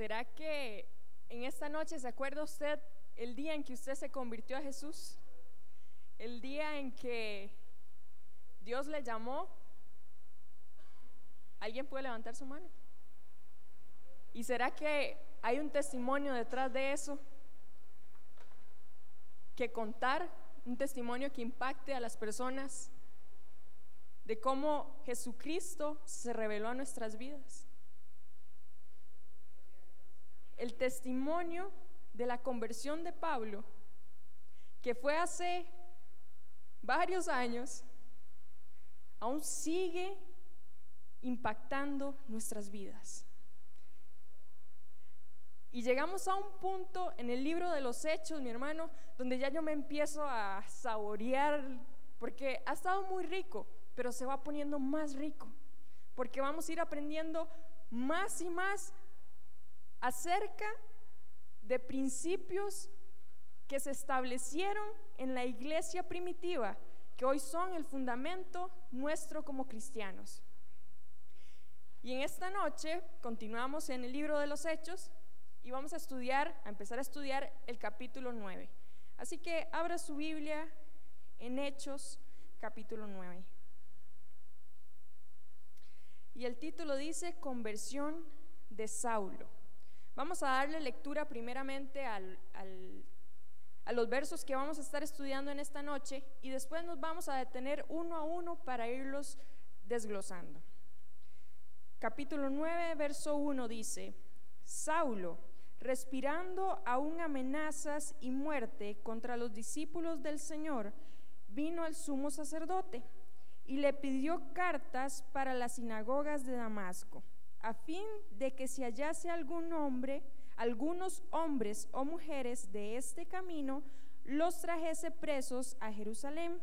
¿Será que en esta noche se acuerda usted el día en que usted se convirtió a Jesús? El día en que Dios le llamó. ¿Alguien puede levantar su mano? ¿Y será que hay un testimonio detrás de eso? Que contar, un testimonio que impacte a las personas de cómo Jesucristo se reveló a nuestras vidas. El testimonio de la conversión de Pablo, que fue hace varios años, aún sigue impactando nuestras vidas. Y llegamos a un punto en el libro de los hechos, mi hermano, donde ya yo me empiezo a saborear, porque ha estado muy rico, pero se va poniendo más rico, porque vamos a ir aprendiendo más y más acerca de principios que se establecieron en la iglesia primitiva, que hoy son el fundamento nuestro como cristianos. Y en esta noche continuamos en el libro de los Hechos y vamos a estudiar, a empezar a estudiar el capítulo 9. Así que abra su Biblia en Hechos capítulo 9. Y el título dice Conversión de Saulo. Vamos a darle lectura primeramente a los versos que vamos a estar estudiando en esta noche y después nos vamos a detener uno a uno para irlos desglosando. Capítulo 9, verso 1 dice, Saulo, respirando aún amenazas y muerte contra los discípulos del Señor, vino al sumo sacerdote y le pidió cartas para las sinagogas de Damasco, a fin de que si hallase algún hombre, algunos hombres o mujeres de este camino, los trajese presos a Jerusalén.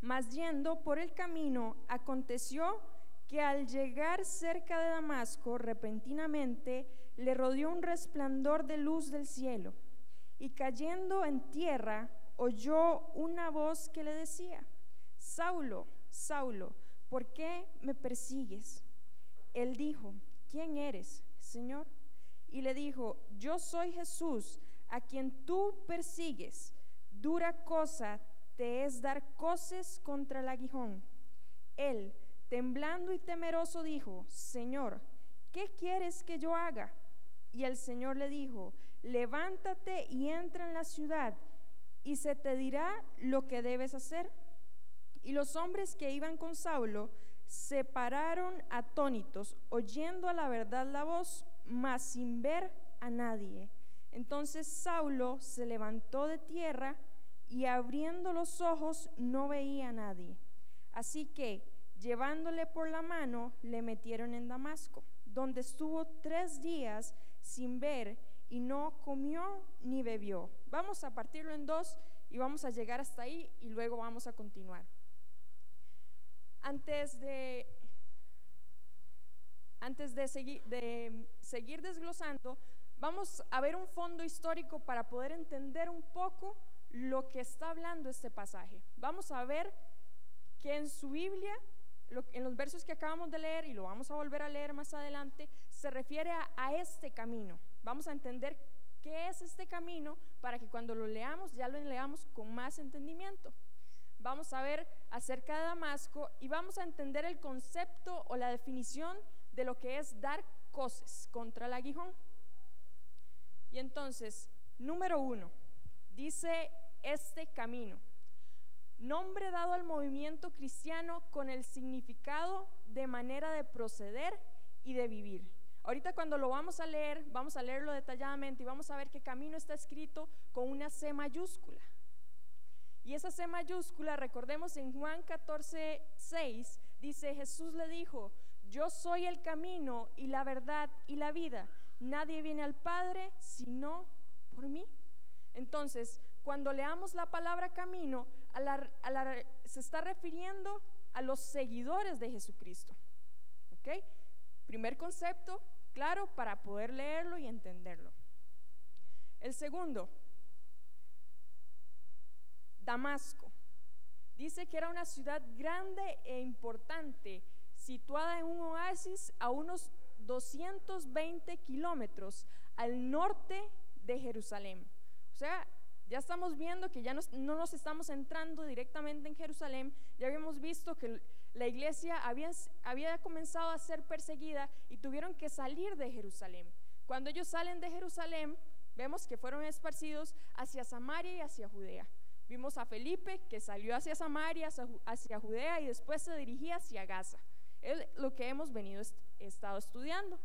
Mas yendo por el camino, aconteció que al llegar cerca de Damasco, repentinamente le rodeó un resplandor de luz del cielo, y cayendo en tierra, oyó una voz que le decía, Saulo, Saulo, ¿por qué me persigues? Él dijo, ¿quién eres, Señor? Y le dijo, yo soy Jesús, a quien tú persigues. Dura cosa te es dar coces contra el aguijón. Él, temblando y temeroso, dijo, Señor, ¿qué quieres que yo haga? Y el Señor le dijo, levántate y entra en la ciudad, y se te dirá lo que debes hacer. Y los hombres que iban con Saulo se pararon atónitos, oyendo a la verdad la voz, mas sin ver a nadie. Entonces Saulo se levantó de tierra y abriendo los ojos no veía a nadie. Así que, llevándole por la mano, le metieron en Damasco, donde estuvo tres días sin ver y no comió ni bebió. Vamos a partirlo en dos y vamos a llegar hasta ahí y luego vamos a continuar. Antes de, antes de, seguir, de seguir desglosando, vamos a ver un fondo histórico para poder entender un poco lo que está hablando este pasaje. Vamos a ver que en su Biblia, en los versos que acabamos de leer, y lo vamos a volver a leer más adelante, se refiere a, a este camino. Vamos a entender qué es este camino para que cuando lo leamos ya lo leamos con más entendimiento vamos a ver acerca de Damasco y vamos a entender el concepto o la definición de lo que es dar coces contra el aguijón. Y entonces, número uno, dice este camino, nombre dado al movimiento cristiano con el significado de manera de proceder y de vivir. Ahorita cuando lo vamos a leer, vamos a leerlo detalladamente y vamos a ver que camino está escrito con una C mayúscula. Y esa C mayúscula, recordemos en Juan 14, 6, dice, Jesús le dijo, yo soy el camino y la verdad y la vida. Nadie viene al Padre sino por mí. Entonces, cuando leamos la palabra camino, se está refiriendo a los seguidores de Jesucristo. ¿Ok? Primer concepto, claro, para poder leerlo y entenderlo. El segundo, Damasco. Dice que era una ciudad grande e importante, situada en un oasis a unos 220 kilómetros al norte de Jerusalén. O sea, ya estamos viendo que ya no nos estamos entrando directamente en Jerusalén, ya habíamos visto que la iglesia había, comenzado a ser perseguida y tuvieron que salir de Jerusalén. Cuando ellos salen de Jerusalén, vemos que fueron esparcidos hacia Samaria y hacia Judea. Vimos a Felipe que salió hacia Samaria, hacia Judea y después se dirigía hacia Gaza. Es lo que hemos venido estado estudiando.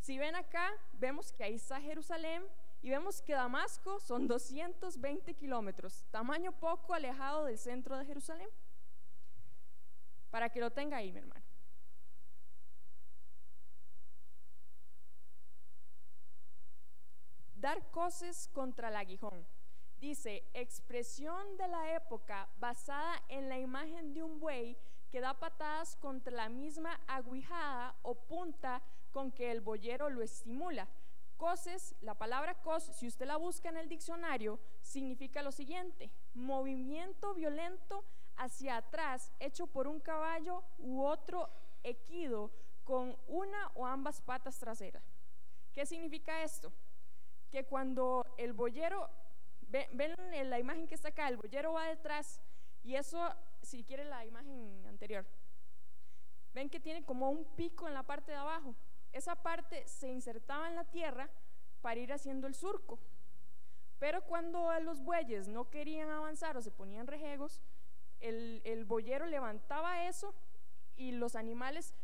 Si ven acá, vemos que ahí está Jerusalén y vemos que Damasco son 220 kilómetros, tamaño poco alejado del centro de Jerusalén. Para que lo tenga ahí, mi hermano. Dar coces contra el aguijón. Dice, expresión de la época basada en la imagen de un buey que da patadas contra la misma aguijada o punta con que el boyero lo estimula. Coses, la palabra cos, si usted la busca en el diccionario, significa lo siguiente, movimiento violento hacia atrás hecho por un caballo u otro equido con una o ambas patas traseras. ¿Qué significa esto? Que cuando el boyero, ven, la imagen que está acá, el boyero va detrás y eso, si quiere la imagen anterior, ven que tiene como un pico en la parte de abajo esa parte se insertaba en la tierra para ir haciendo el surco. Pero cuando los bueyes no querían avanzar o se ponían rejegos, el, el boyero levantaba eso y los animales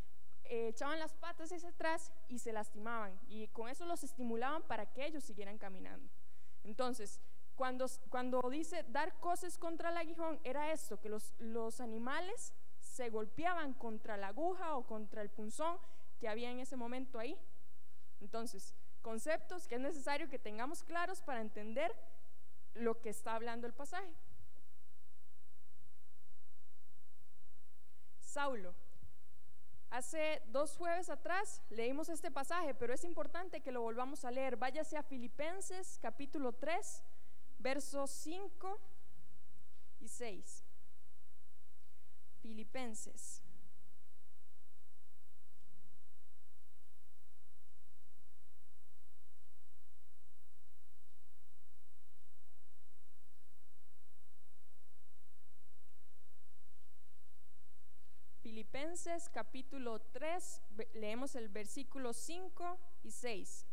eh, echaban las patas hacia atrás y se lastimaban. Y con eso los estimulaban para que ellos siguieran caminando. Entonces, cuando, cuando dice dar cosas contra el aguijón, era esto, que los, los animales se golpeaban contra la aguja o contra el punzón que había en ese momento ahí. Entonces, conceptos que es necesario que tengamos claros para entender lo que está hablando el pasaje. Saulo. Hace dos jueves atrás leímos este pasaje, pero es importante que lo volvamos a leer. Váyase a Filipenses capítulo 3, versos 5 y 6. Filipenses Filipenses capítulo 3, leemos el versículo 5 y 6.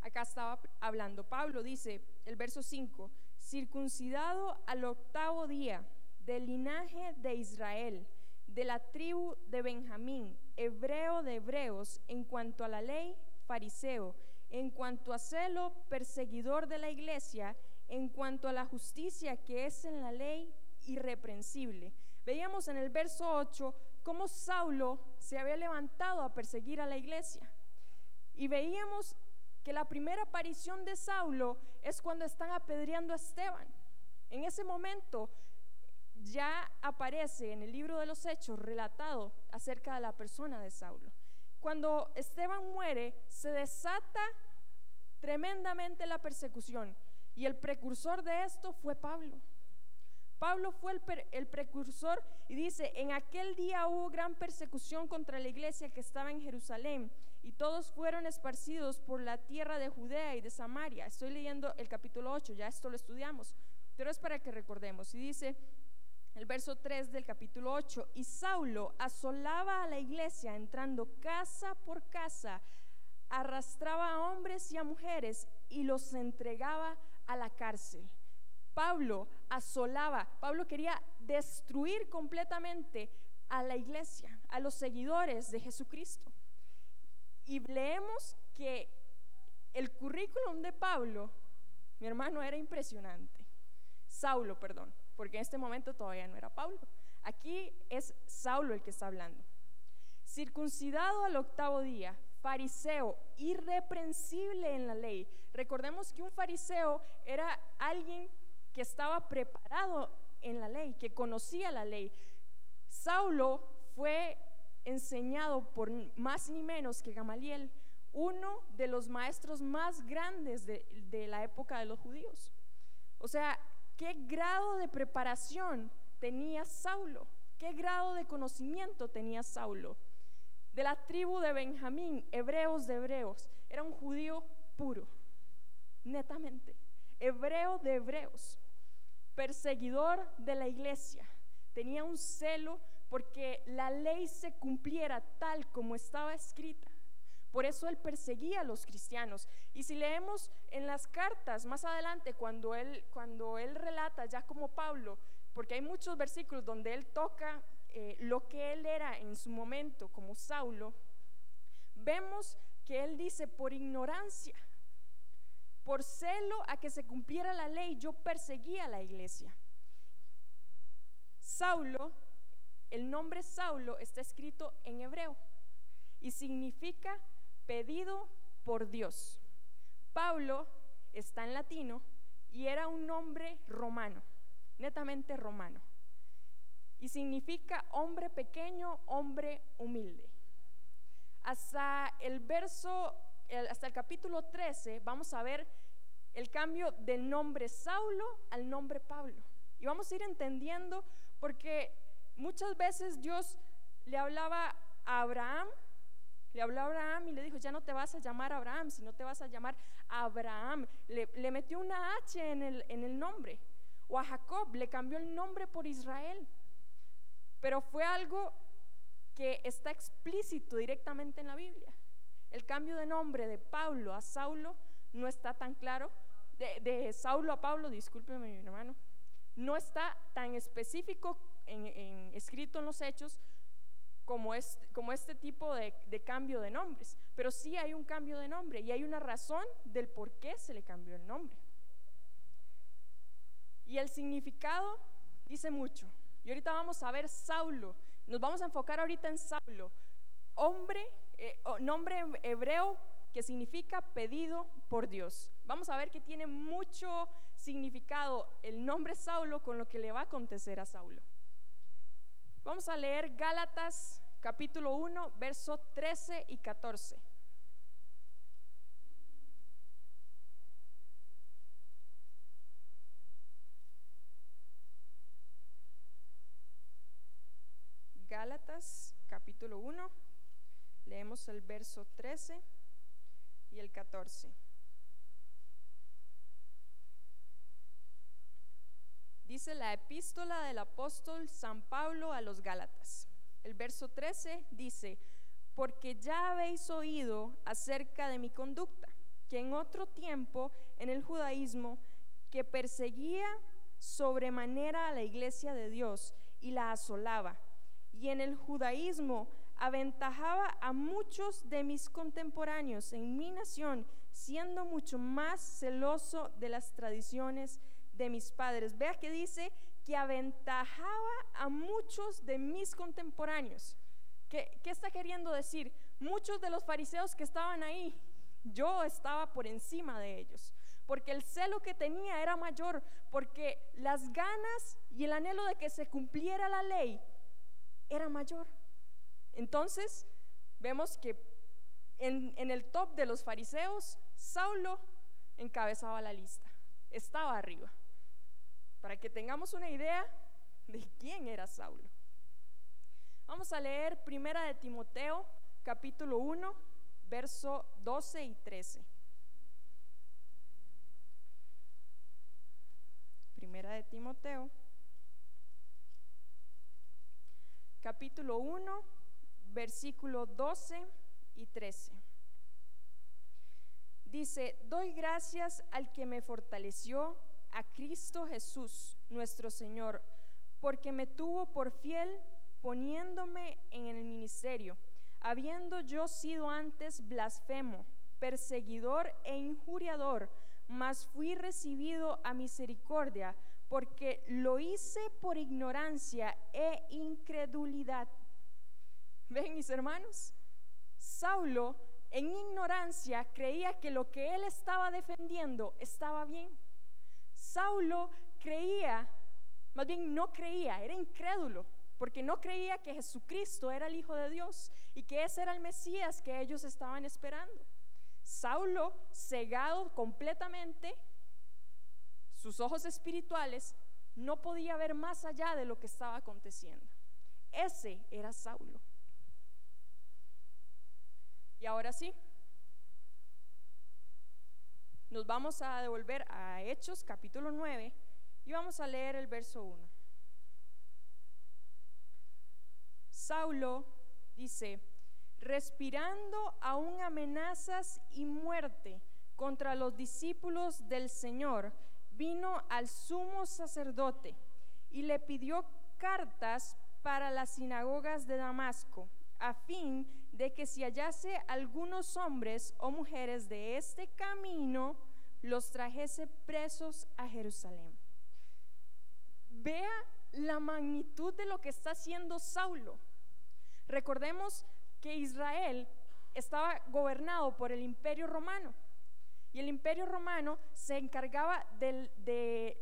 Acá estaba hablando Pablo, dice el verso 5, circuncidado al octavo día del linaje de Israel, de la tribu de Benjamín, hebreo de hebreos, en cuanto a la ley, fariseo, en cuanto a celo, perseguidor de la iglesia, en cuanto a la justicia que es en la ley, irreprensible Veíamos en el verso 8 cómo Saulo se había levantado a perseguir a la iglesia. Y veíamos que la primera aparición de Saulo es cuando están apedreando a Esteban. En ese momento ya aparece en el libro de los Hechos relatado acerca de la persona de Saulo. Cuando Esteban muere, se desata tremendamente la persecución y el precursor de esto fue Pablo. Pablo fue el, precursor y dice, en aquel día hubo gran persecución contra la iglesia que estaba en Jerusalén y todos fueron esparcidos por la tierra de Judea y de Samaria. Estoy leyendo el capítulo 8, ya esto lo estudiamos, pero es para que recordemos. Y dice el verso 3 del capítulo 8, y Saulo asolaba a la iglesia entrando casa por casa, arrastraba a hombres y a mujeres y los entregaba a la cárcel. Pablo asolaba, Pablo quería destruir completamente a la iglesia, a los seguidores de Jesucristo. Y leemos que el currículum de Pablo, mi hermano, era impresionante. Saulo, perdón, porque en este momento todavía no era Pablo. Aquí es Saulo el que está hablando. Circuncidado al octavo día, fariseo, irreprensible en la ley. Recordemos que un fariseo era alguien que estaba preparado en la ley, que conocía la ley. Saulo fue enseñado por más ni menos que Gamaliel, uno de los maestros más grandes de, la época de los judíos. O sea, ¿qué grado de preparación tenía Saulo? ¿Qué grado de conocimiento tenía Saulo? de la tribu de Benjamín, hebreos de hebreos. Era un judío puro, netamente. Hebreo de hebreos, perseguidor de la iglesia. Tenía un celo porque la ley se cumpliera tal como estaba escrita. Por eso él perseguía a los cristianos. Y si leemos en las cartas más adelante, cuando él, cuando él relata, ya como Pablo, porque hay muchos versículos donde él toca eh, lo que él era en su momento como Saulo, vemos que él dice, por ignorancia, por celo a que se cumpliera la ley, yo perseguía a la iglesia. Saulo, el nombre Saulo está escrito en hebreo y significa pedido por Dios. Pablo está en latino y era un nombre romano, netamente romano. Y significa hombre pequeño, hombre humilde. Hasta el verso, hasta el capítulo 13, vamos a ver el cambio del nombre Saulo al nombre Pablo. Y vamos a ir entendiendo porque muchas veces Dios le hablaba a Abraham le habló a Abraham y le dijo, ya no te vas a llamar Abraham, sino te vas a llamar Abraham. Le, metió una H en el, nombre. O a Jacob le cambió el nombre por Israel. Pero fue algo que está explícito directamente en la Biblia. El cambio de nombre de Pablo a Saulo no está tan claro. De, Saulo a Pablo, discúlpeme mi hermano, no está tan específico escrito en los hechos como este, tipo de, de, cambio de nombres, pero sí hay un cambio de nombre y hay una razón del por qué se le cambió el nombre. Y el significado dice mucho. Y ahorita vamos a ver Saulo, nos vamos a enfocar ahorita en Saulo, hombre, eh, nombre hebreo que significa pedido por Dios. Vamos a ver que tiene mucho significado el nombre Saulo con lo que le va a acontecer a Saulo. Vamos a leer Gálatas capítulo 1, verso 13 y 14. Gálatas capítulo 1, leemos el verso 13 y el 14. Dice la epístola del apóstol San Pablo a los Gálatas. El verso 13 dice, porque ya habéis oído acerca de mi conducta, que en otro tiempo en el judaísmo, que perseguía sobremanera a la iglesia de Dios y la asolaba, y en el judaísmo aventajaba a muchos de mis contemporáneos en mi nación, siendo mucho más celoso de las tradiciones de mis padres. Vea que dice que aventajaba a muchos de mis contemporáneos. ¿Qué, ¿Qué, está queriendo decir? Muchos de los fariseos que estaban ahí, yo estaba por encima de ellos, porque el celo que tenía era mayor, porque las ganas y el anhelo de que se cumpliera la ley era mayor. Entonces, vemos que en el top de los fariseos, Saulo encabezaba la lista, estaba arriba para que tengamos una idea de quién era Saulo. Vamos a leer Primera de Timoteo, capítulo 1, verso 12 y 13. Primera de Timoteo, capítulo 1, versículo 12 y 13. Dice, doy gracias al que me fortaleció a Cristo Jesús, nuestro Señor, porque me tuvo por fiel poniéndome en el ministerio, habiendo yo sido antes blasfemo, perseguidor e injuriador, mas fui recibido a misericordia, porque lo hice por ignorancia e incredulidad. ¿Ven mis hermanos? Saulo en ignorancia creía que lo que él estaba defendiendo estaba bien. Saulo creía, más bien no creía, era incrédulo, porque no creía que Jesucristo era el Hijo de Dios y que ese era el Mesías que ellos estaban esperando. Saulo, cegado completamente, sus ojos espirituales, no podía ver más allá de lo que estaba aconteciendo. Ese era Saulo. ahora sí, nos vamos a devolver a Hechos capítulo 9 y vamos a leer el verso 1. Saulo dice, respirando aún amenazas y muerte contra los discípulos del Señor, vino al sumo sacerdote y le pidió cartas para las sinagogas de Damasco, a fin de que si hallase algunos hombres o mujeres de este camino, los trajese presos a Jerusalén. Vea la magnitud de lo que está haciendo Saulo. Recordemos que Israel estaba gobernado por el imperio romano y el imperio romano se encargaba de,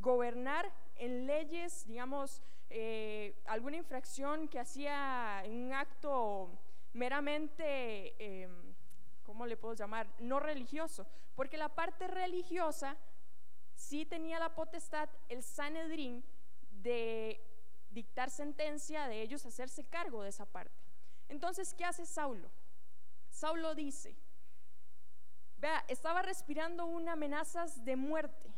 gobernar en leyes, digamos, eh, alguna infracción que hacía un acto meramente, em, ¿cómo le puedo llamar? No religioso, porque la parte religiosa sí tenía la potestad, el Sanedrín, de dictar sentencia, de ellos hacerse cargo de esa parte. Entonces, ¿qué hace Saulo? Saulo dice, vea, estaba respirando una amenazas de muerte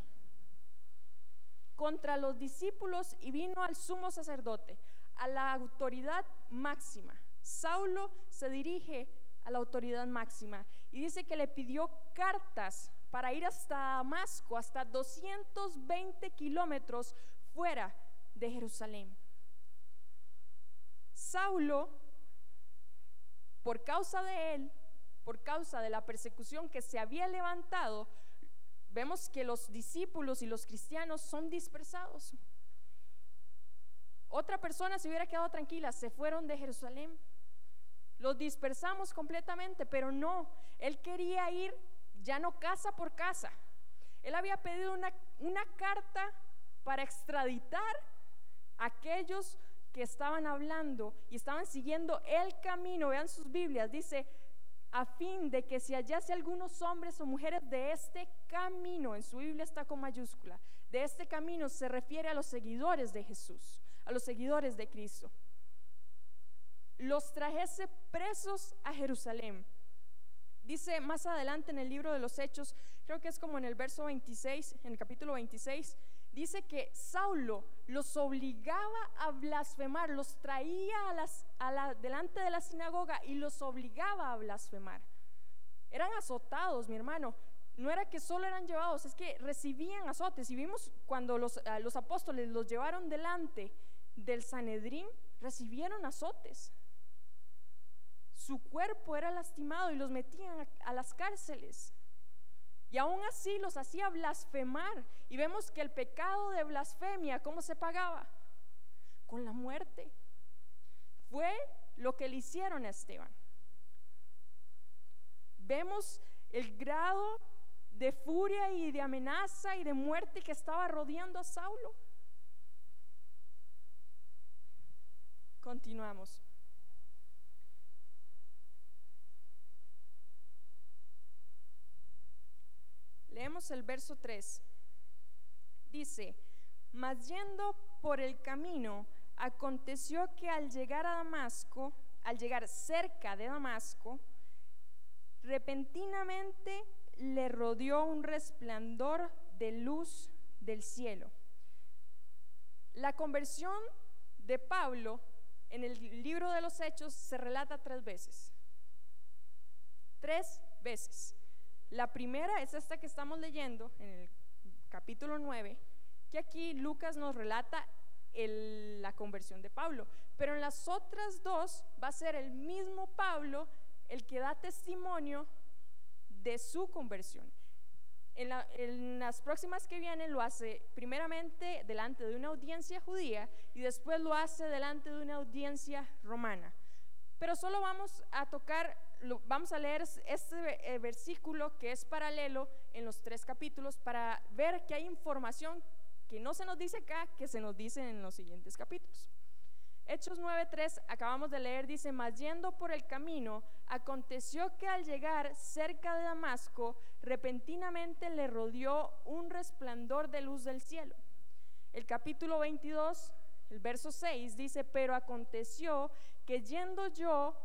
contra los discípulos y vino al sumo sacerdote, a la autoridad máxima. Saulo se dirige a la autoridad máxima y dice que le pidió cartas para ir hasta Damasco, hasta 220 kilómetros fuera de Jerusalén. Saulo por causa de él, por causa de la persecución que se había levantado, vemos que los discípulos y los cristianos son dispersados. Otra persona se hubiera quedado tranquila, se fueron de Jerusalén. Los dispersamos completamente, pero no, él quería ir ya no casa por casa. Él había pedido una, una carta para extraditar a aquellos que estaban hablando y estaban siguiendo el camino, vean sus Biblias, dice, a fin de que si hallase algunos hombres o mujeres de este camino, en su Biblia está con mayúscula, de este camino se refiere a los seguidores de Jesús, a los seguidores de Cristo. Los trajese presos a Jerusalén. Dice más adelante en el libro de los Hechos, creo que es como en el verso 26, en el capítulo 26, dice que Saulo los obligaba a blasfemar, los traía a la, delante de la sinagoga y los obligaba a blasfemar. Eran azotados, mi hermano. No era que solo eran llevados, es que recibían azotes. Y vimos cuando los, los apóstoles los llevaron delante del Sanedrín, recibieron azotes. Su cuerpo era lastimado y los metían a las cárceles. Y aún así los hacía blasfemar. Y vemos que el pecado de blasfemia, ¿cómo se pagaba? Con la muerte. Fue lo que le hicieron a Esteban. Vemos el grado de furia y de amenaza y de muerte que estaba rodeando a Saulo. Continuamos. Leemos el verso 3. Dice, mas yendo por el camino, aconteció que al llegar a Damasco, al llegar cerca de Damasco, repentinamente le rodeó un resplandor de luz del cielo. La conversión de Pablo en el libro de los Hechos se relata tres veces. Tres veces. La primera es esta que estamos leyendo en el capítulo 9, que aquí Lucas nos relata la conversión de Pablo. Pero en las otras dos va a ser el mismo Pablo el que da testimonio de su conversión. En, en, las próximas que vienen lo hace primeramente delante de una audiencia judía y después lo hace delante de una audiencia romana. Pero solo vamos a tocar vamos a leer este eh, versículo que es paralelo en los tres capítulos para ver que hay información que no se nos dice acá, que se nos dice en los siguientes capítulos. Hechos 9:3, acabamos de leer, dice, mas yendo por el camino, aconteció que al llegar cerca de Damasco, repentinamente le rodeó un resplandor de luz del cielo. El capítulo 22, el verso 6 dice, pero aconteció que yendo yo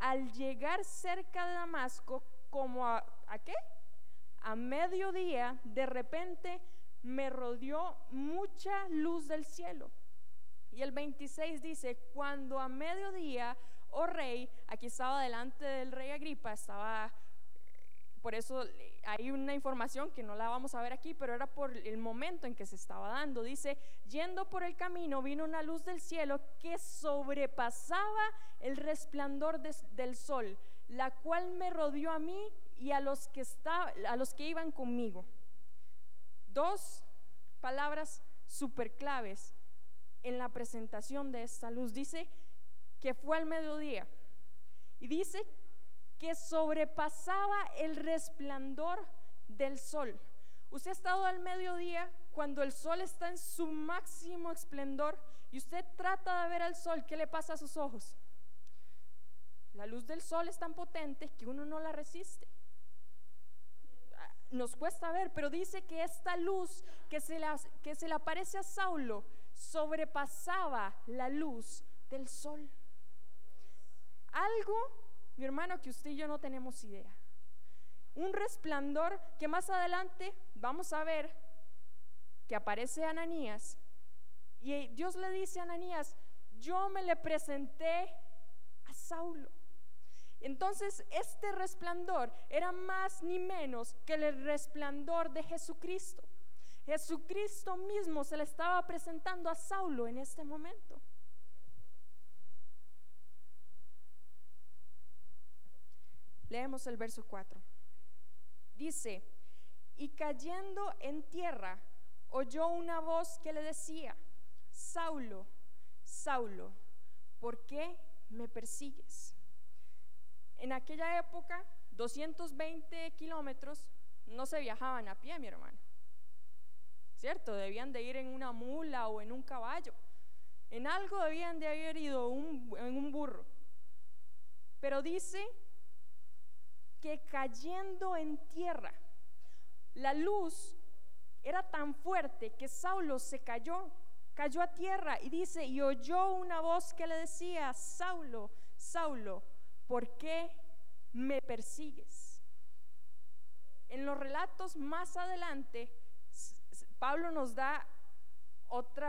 al llegar cerca de Damasco, como a, ¿a qué? A mediodía, de repente me rodeó mucha luz del cielo. Y el 26 dice, cuando a mediodía, oh rey, aquí estaba delante del rey Agripa, estaba, por eso hay una información que no la vamos a ver aquí, pero era por el momento en que se estaba dando. Dice, yendo por el camino vino una luz del cielo que sobrepasaba el resplandor del sol, la cual me rodeó a mí y a los que, iban conmigo. Dos palabras super claves en la presentación de esta luz. Dice que fue al mediodía y dice que sobrepasaba el resplandor del sol. Usted ha estado al mediodía cuando el sol está en su máximo esplendor y usted trata de ver al sol, ¿qué le pasa a sus ojos? La luz del sol es tan potente que uno no la resiste. Nos cuesta ver, pero dice que esta luz que se, que se le aparece a Saulo sobrepasaba la luz del sol. Algo, mi hermano, que usted y yo no tenemos idea. Un resplandor que más adelante vamos a ver que aparece Ananías. Y Dios le dice a Ananías, yo me le presenté a Saulo. Entonces, este resplandor era más ni menos que el resplandor de Jesucristo. Jesucristo mismo se le estaba presentando a Saulo en este momento. Leemos el verso 4. Dice, y cayendo en tierra, oyó una voz que le decía, Saulo, Saulo, ¿por qué me persigues? En aquella época, 220 kilómetros no se viajaban a pie, mi hermano. ¿cierto? Debían de ir en una mula o en un caballo. En algo debían de haber ido en un burro. Pero dice que cayendo en tierra, la luz era tan fuerte que Saulo se cayó, cayó a tierra y dice, y oyó una voz que le decía, Saulo, Saulo, ¿por qué me persigues? En los relatos más adelante, Pablo nos da otro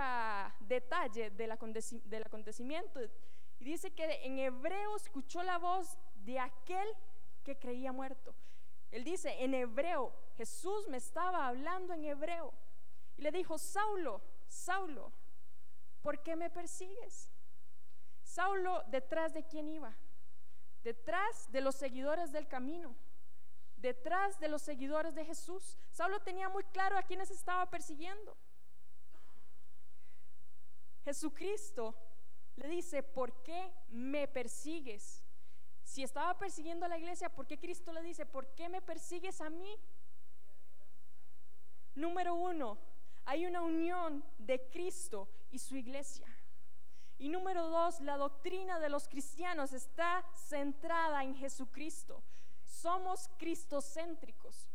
detalle del, acontecimiento y dice que en hebreo escuchó la voz de aquel que creía muerto. Él dice, en hebreo, Jesús me estaba hablando en hebreo y le dijo, Saulo, Saulo, ¿por qué me persigues? Saulo, ¿detrás de quién iba? Detrás de los seguidores del camino detrás de los seguidores de Jesús. Saulo tenía muy claro a quienes estaba persiguiendo. Jesucristo le dice, ¿por qué me persigues? Si estaba persiguiendo a la iglesia, ¿por qué Cristo le dice, ¿por qué me persigues a mí? Número uno, hay una unión de Cristo y su iglesia. Y número dos, la doctrina de los cristianos está centrada en Jesucristo somos cristocéntricos.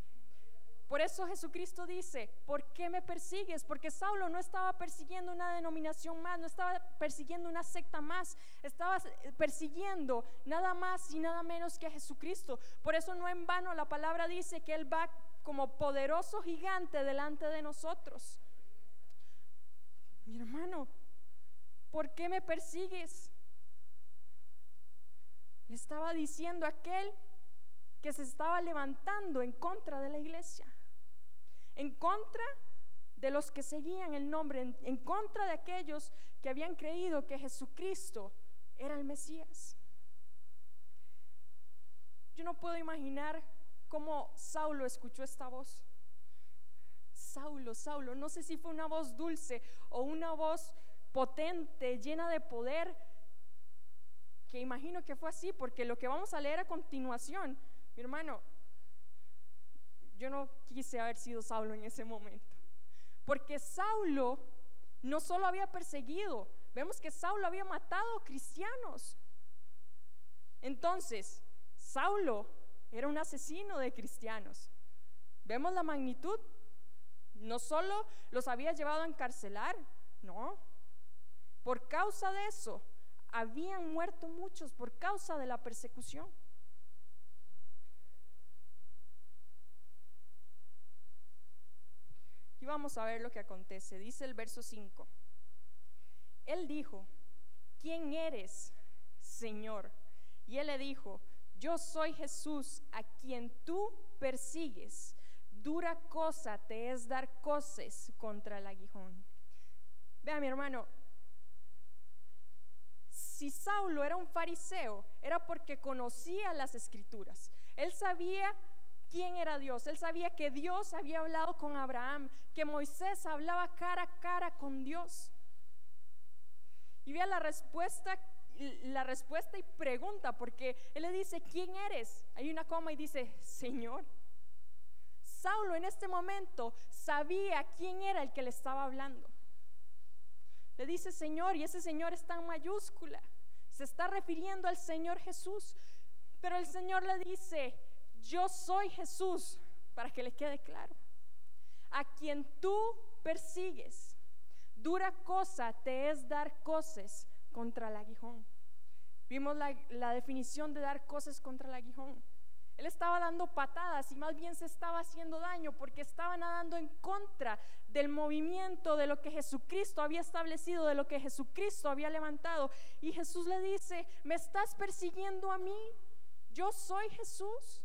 Por eso Jesucristo dice, ¿por qué me persigues? Porque Saulo no estaba persiguiendo una denominación más, no estaba persiguiendo una secta más, estaba persiguiendo nada más y nada menos que a Jesucristo. Por eso no en vano la palabra dice que Él va como poderoso gigante delante de nosotros. Mi hermano, ¿por qué me persigues? Le estaba diciendo aquel que se estaba levantando en contra de la iglesia, en contra de los que seguían el nombre, en, contra de aquellos que habían creído que Jesucristo era el Mesías. Yo no puedo imaginar cómo Saulo escuchó esta voz. Saulo, Saulo, no sé si fue una voz dulce o una voz potente, llena de poder, que imagino que fue así, porque lo que vamos a leer a continuación mi hermano, yo no quise haber sido Saulo en ese momento. Porque Saulo no solo había perseguido, vemos que Saulo había matado cristianos. Entonces, Saulo era un asesino de cristianos. Vemos la magnitud. No solo los había llevado a encarcelar, no. Por causa de eso, habían muerto muchos por causa de la persecución. Vamos a ver lo que acontece. Dice el verso 5. Él dijo, ¿quién eres, Señor? Y él le dijo, yo soy Jesús a quien tú persigues. Dura cosa te es dar coces contra el aguijón. Vea mi hermano, si Saulo era un fariseo, era porque conocía las escrituras. Él sabía quién era Dios. Él sabía que Dios había hablado con Abraham, que Moisés hablaba cara a cara con Dios. Y vea la respuesta, la respuesta y pregunta, porque él le dice, ¿quién eres? Hay una coma y dice, Señor. Saulo en este momento sabía quién era el que le estaba hablando. Le dice Señor y ese Señor está en mayúscula. Se está refiriendo al Señor Jesús. Pero el Señor le dice, yo soy Jesús, para que le quede claro. A quien tú persigues, dura cosa te es dar cosas contra el aguijón. Vimos la, la definición de dar cosas contra el aguijón. Él estaba dando patadas y más bien se estaba haciendo daño porque estaba nadando en contra del movimiento de lo que Jesucristo había establecido, de lo que Jesucristo había levantado. Y Jesús le dice, ¿me estás persiguiendo a mí? Yo soy Jesús.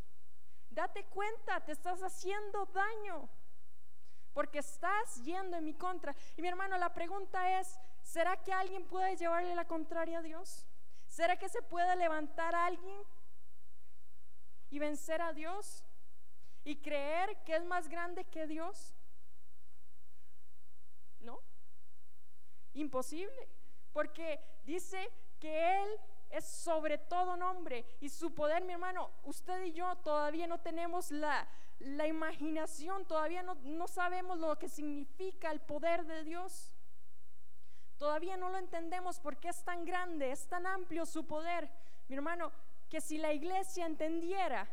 Date cuenta, te estás haciendo daño porque estás yendo en mi contra. Y mi hermano, la pregunta es, ¿será que alguien puede llevarle la contraria a Dios? ¿Será que se puede levantar alguien y vencer a Dios y creer que es más grande que Dios? No, imposible, porque dice que Él es sobre todo nombre y su poder, mi hermano, usted y yo todavía no tenemos la, la imaginación, todavía no, no sabemos lo que significa el poder de Dios. Todavía no lo entendemos porque es tan grande, es tan amplio su poder. Mi hermano, que si la iglesia entendiera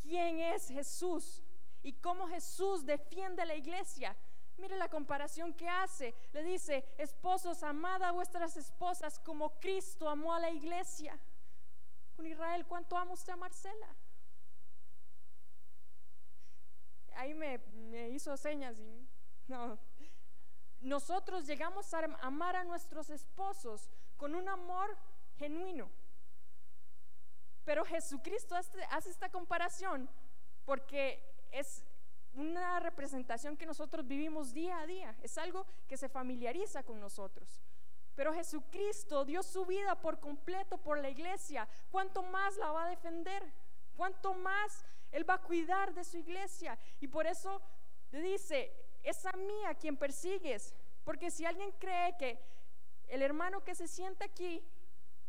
quién es Jesús y cómo Jesús defiende a la iglesia, mire la comparación que hace. Le dice, esposos, amad a vuestras esposas como Cristo amó a la iglesia. Con Israel, ¿cuánto ama usted a Marcela? Ahí me, hizo señas y no. Nosotros llegamos a amar a nuestros esposos con un amor genuino pero Jesucristo hace esta comparación porque es una representación que nosotros vivimos día a día, es algo que se familiariza con nosotros. Pero Jesucristo dio su vida por completo por la iglesia. ¿Cuánto más la va a defender? ¿Cuánto más Él va a cuidar de su iglesia? Y por eso le dice, es a mí a quien persigues. Porque si alguien cree que el hermano que se sienta aquí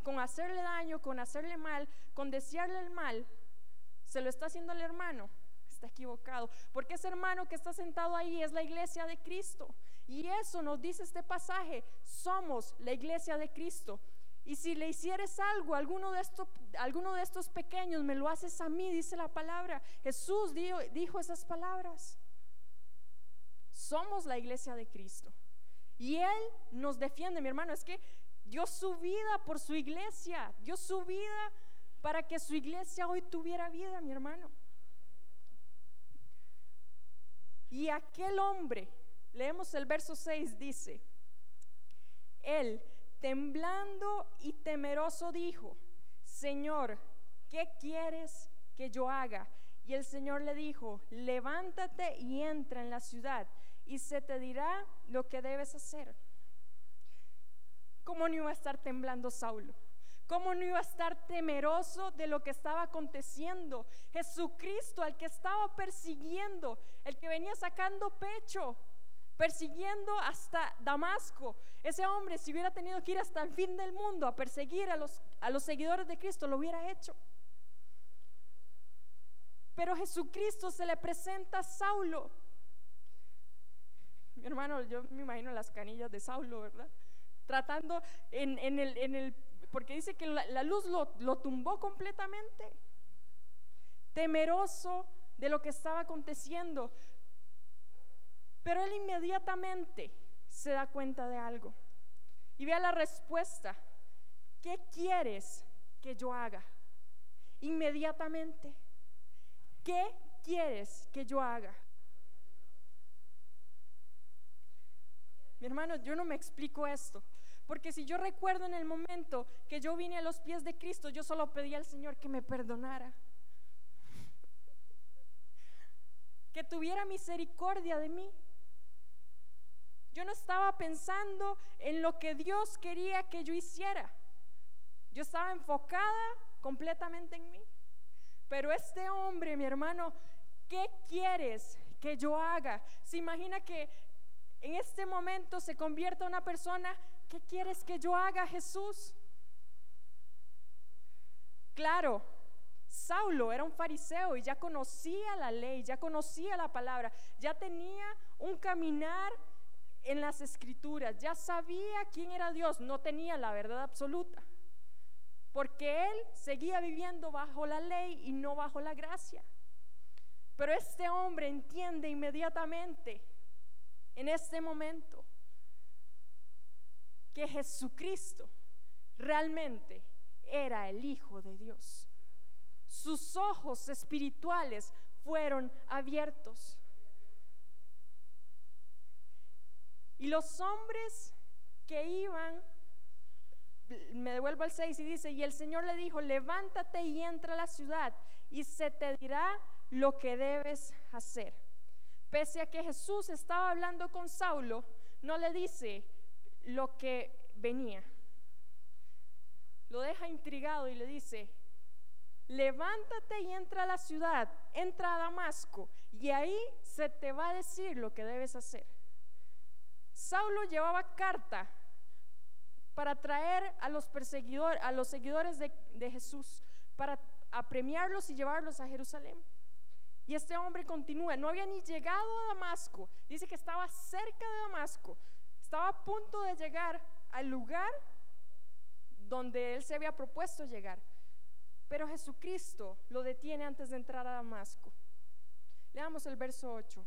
con hacerle daño, con hacerle mal, con desearle el mal, se lo está haciendo al hermano, equivocado. Porque ese hermano que está sentado ahí es la iglesia de Cristo. Y eso nos dice este pasaje, somos la iglesia de Cristo. Y si le hicieres algo alguno de estos, alguno de estos pequeños, me lo haces a mí, dice la palabra. Jesús dijo esas palabras. Somos la iglesia de Cristo. Y Él nos defiende, mi hermano. Es que dio su vida por su iglesia, dio su vida para que su iglesia hoy tuviera vida, mi hermano. Y aquel hombre, leemos el verso 6, dice, él, temblando y temeroso, dijo, Señor, ¿qué quieres que yo haga? Y el Señor le dijo, levántate y entra en la ciudad y se te dirá lo que debes hacer. ¿Cómo no iba a estar temblando Saulo? ¿Cómo no iba a estar temeroso de lo que estaba aconteciendo? Jesucristo, al que estaba persiguiendo, el que venía sacando pecho, persiguiendo hasta Damasco. Ese hombre, si hubiera tenido que ir hasta el fin del mundo a perseguir a los, a los seguidores de Cristo, lo hubiera hecho. Pero Jesucristo se le presenta a Saulo. Mi hermano, yo me imagino las canillas de Saulo, ¿verdad? tratando en, el, en el, porque dice que la, luz lo, lo tumbó completamente, temeroso de lo que estaba aconteciendo. Pero él inmediatamente se da cuenta de algo. Y vea la respuesta ¿qué quieres que yo haga? Inmediatamente, ¿qué quieres que yo haga? Mi hermano, yo no me explico esto. Porque si yo recuerdo en el momento que yo vine a los pies de Cristo, yo solo pedí al Señor que me perdonara. Que tuviera misericordia de mí. Yo no estaba pensando en lo que Dios quería que yo hiciera. Yo estaba enfocada completamente en mí. Pero este hombre, mi hermano, ¿qué quieres que yo haga? Se imagina que en este momento se convierta una persona, ¿qué quieres que yo haga, Jesús? Claro, Saulo era un fariseo y ya conocía la ley, ya conocía la palabra, ya tenía un caminar en las escrituras, ya sabía quién era Dios, no tenía la verdad absoluta, porque él seguía viviendo bajo la ley y no bajo la gracia. Pero este hombre entiende inmediatamente en este momento que Jesucristo realmente era el Hijo de Dios. Sus ojos espirituales fueron abiertos. Y los hombres que iban, me devuelvo al 6 y dice, y el Señor le dijo, levántate y entra a la ciudad y se te dirá lo que debes hacer. Pese a que Jesús estaba hablando con Saulo, no le dice lo que venía. Lo deja intrigado y le dice, levántate y entra a la ciudad, entra a Damasco, y ahí se te va a decir lo que debes hacer. Saulo llevaba carta para traer a los perseguidores, a los seguidores de, Jesús, para apremiarlos y llevarlos a Jerusalén. Y este hombre continúa, no había ni llegado a Damasco, dice que estaba cerca de Damasco, estaba a punto de llegar al lugar donde él se había propuesto llegar. Pero Jesucristo lo detiene antes de entrar a Damasco. Leamos el verso 8.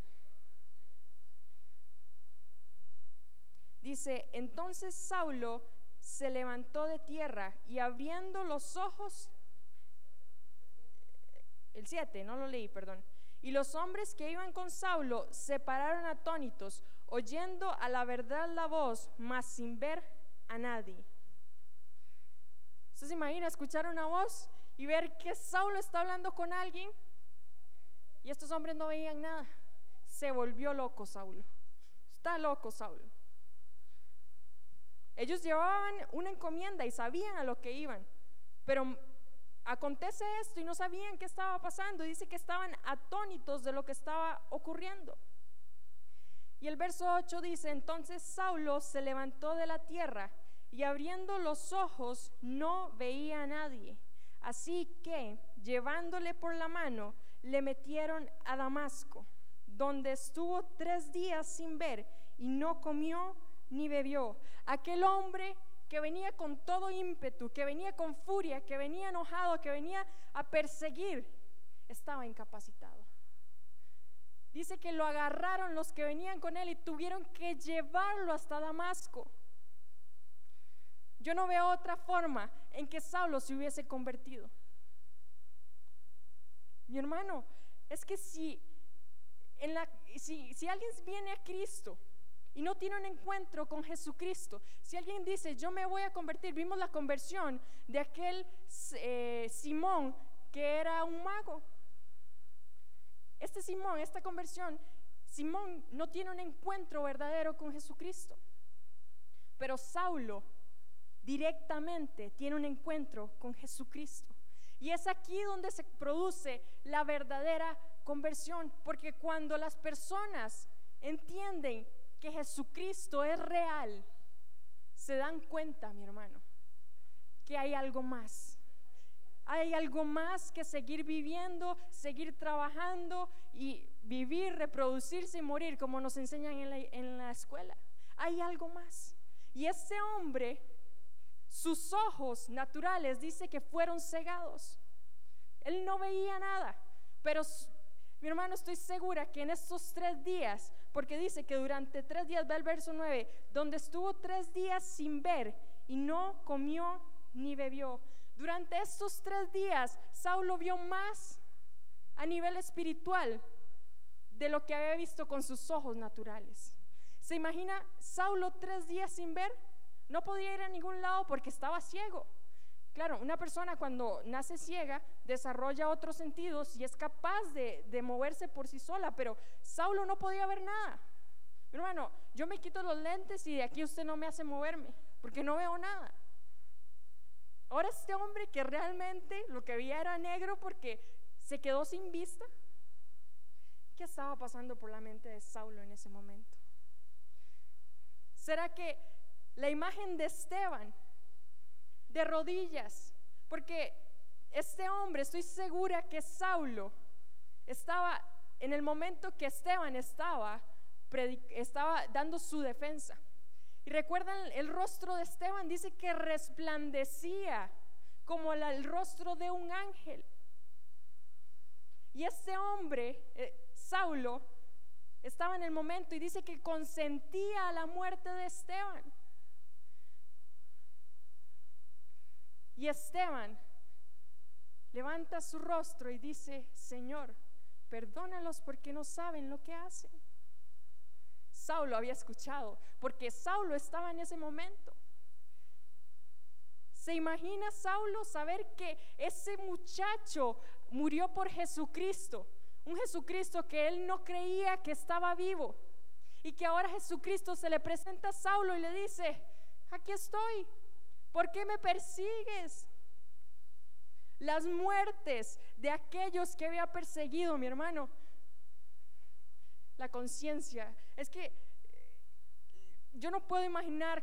Dice, entonces Saulo se levantó de tierra y abriendo los ojos el 7, no lo leí, perdón. Y los hombres que iban con Saulo se pararon atónitos, oyendo a la verdad la voz, mas sin ver a nadie. ¿Usted se imagina escuchar una voz y ver que Saulo está hablando con alguien? Y estos hombres no veían nada. Se volvió loco Saulo. Está loco Saulo. Ellos llevaban una encomienda y sabían a lo que iban, pero acontece esto y no sabían qué estaba pasando. Dice que estaban atónitos de lo que estaba ocurriendo. Y el verso 8 dice, entonces Saulo se levantó de la tierra y abriendo los ojos no veía a nadie. Así que, llevándole por la mano, le metieron a Damasco, donde estuvo tres días sin ver y no comió ni bebió. Aquel hombre que venía con todo ímpetu, que venía con furia, que venía enojado, que venía a perseguir, estaba incapacitado. Dice que lo agarraron los que venían con él y tuvieron que llevarlo hasta Damasco. Yo no veo otra forma en que Saulo se hubiese convertido. Mi hermano, es que si, si alguien viene a Cristo, y no tiene un encuentro con Jesucristo. Si alguien dice, yo me voy a convertir, vimos la conversión de aquel eh, Simón que era un mago. Este Simón, esta conversión, Simón no tiene un encuentro verdadero con Jesucristo. Pero Saulo directamente tiene un encuentro con Jesucristo. Y es aquí donde se produce la verdadera conversión, porque cuando las personas entienden que Jesucristo es real, se dan cuenta, mi hermano, que hay algo más. Hay algo más que seguir viviendo, seguir trabajando y vivir, reproducirse y morir como nos enseñan en la, escuela. Hay algo más. Y ese hombre, sus ojos naturales dice que fueron cegados. Él no veía nada, pero mi hermano, estoy segura que en estos tres días, porque dice que durante tres días, ve el verso 9, donde estuvo tres días sin ver y no comió ni bebió. Durante estos tres días, Saulo vio más a nivel espiritual de lo que había visto con sus ojos naturales. ¿Se imagina Saulo tres días sin ver? No podía ir a ningún lado porque estaba ciego. Claro, una persona cuando nace ciega desarrolla otros sentidos y es capaz de, moverse por sí sola, pero Saulo no podía ver nada. Hermano, yo me quito los lentes y de aquí usted no me hace moverme porque no veo nada. Ahora este hombre que realmente lo que veía era negro porque se quedó sin vista. ¿Qué estaba pasando por la mente de Saulo en ese momento? ¿Será que la imagen de Esteban, de rodillas, porque este hombre, estoy segura que Saulo estaba en el momento que Esteban estaba, estaba dando su defensa. Y recuerdan el rostro de Esteban, dice que resplandecía como el rostro de un ángel. Y este hombre, eh, Saulo, estaba en el momento y dice que consentía a la muerte de Esteban. Y Esteban levanta su rostro y dice, Señor, perdónalos porque no saben lo que hacen. Saulo había escuchado, porque Saulo estaba en ese momento. ¿Se imagina Saulo saber que ese muchacho murió por Jesucristo? Un Jesucristo que él no creía que estaba vivo. Y que ahora Jesucristo se le presenta a Saulo y le dice, aquí estoy, ¿por qué me persigues? Las muertes de aquellos que había perseguido, mi hermano, la conciencia. Es que eh, yo no puedo imaginar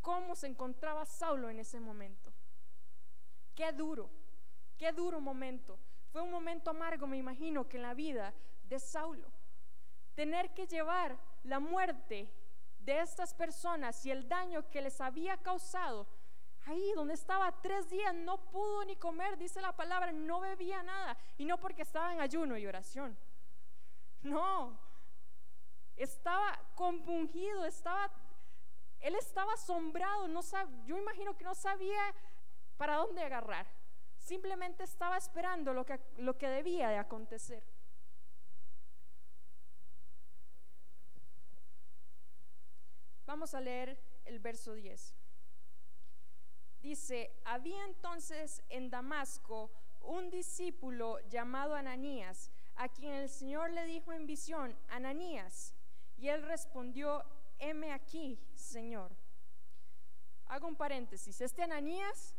cómo se encontraba Saulo en ese momento. Qué duro, qué duro momento. Fue un momento amargo, me imagino, que en la vida de Saulo. Tener que llevar la muerte de estas personas y el daño que les había causado. Ahí donde estaba tres días no pudo ni comer, dice la palabra, no bebía nada. Y no porque estaba en ayuno y oración. No, estaba compungido, estaba, él estaba asombrado, no yo imagino que no sabía para dónde agarrar, simplemente estaba esperando lo que, lo que debía de acontecer. Vamos a leer el verso 10. Dice, había entonces en Damasco un discípulo llamado Ananías, a quien el Señor le dijo en visión, Ananías, y él respondió, heme aquí, Señor. Hago un paréntesis, este Ananías,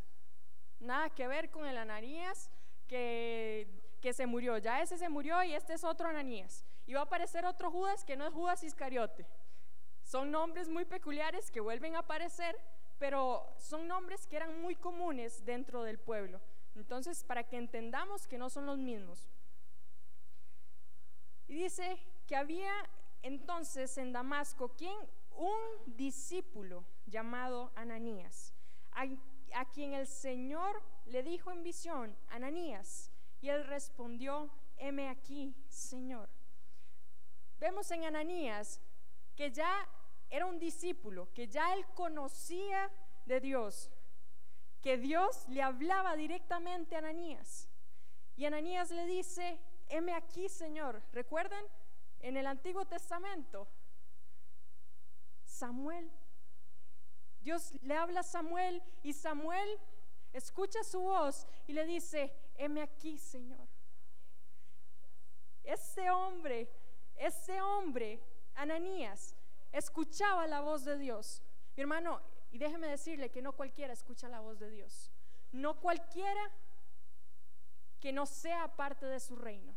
nada que ver con el Ananías que, que se murió, ya ese se murió y este es otro Ananías. Y va a aparecer otro Judas que no es Judas Iscariote. Son nombres muy peculiares que vuelven a aparecer, pero son nombres que eran muy comunes dentro del pueblo. Entonces, para que entendamos que no son los mismos. Y dice que había entonces en Damasco, ¿quién? Un discípulo llamado Ananías, a, a quien el Señor le dijo en visión, Ananías, y él respondió, heme aquí, Señor. Vemos en Ananías que ya era un discípulo, que ya él conocía de Dios, que Dios le hablaba directamente a Ananías. Y Ananías le dice, heme aquí, Señor. ¿Recuerdan? En el Antiguo Testamento? Samuel. Dios le habla a Samuel y Samuel escucha su voz y le dice, heme aquí, Señor. Este hombre, este hombre, Ananías, escuchaba la voz de Dios. Mi hermano, y déjeme decirle que no cualquiera escucha la voz de Dios. No cualquiera que no sea parte de su reino.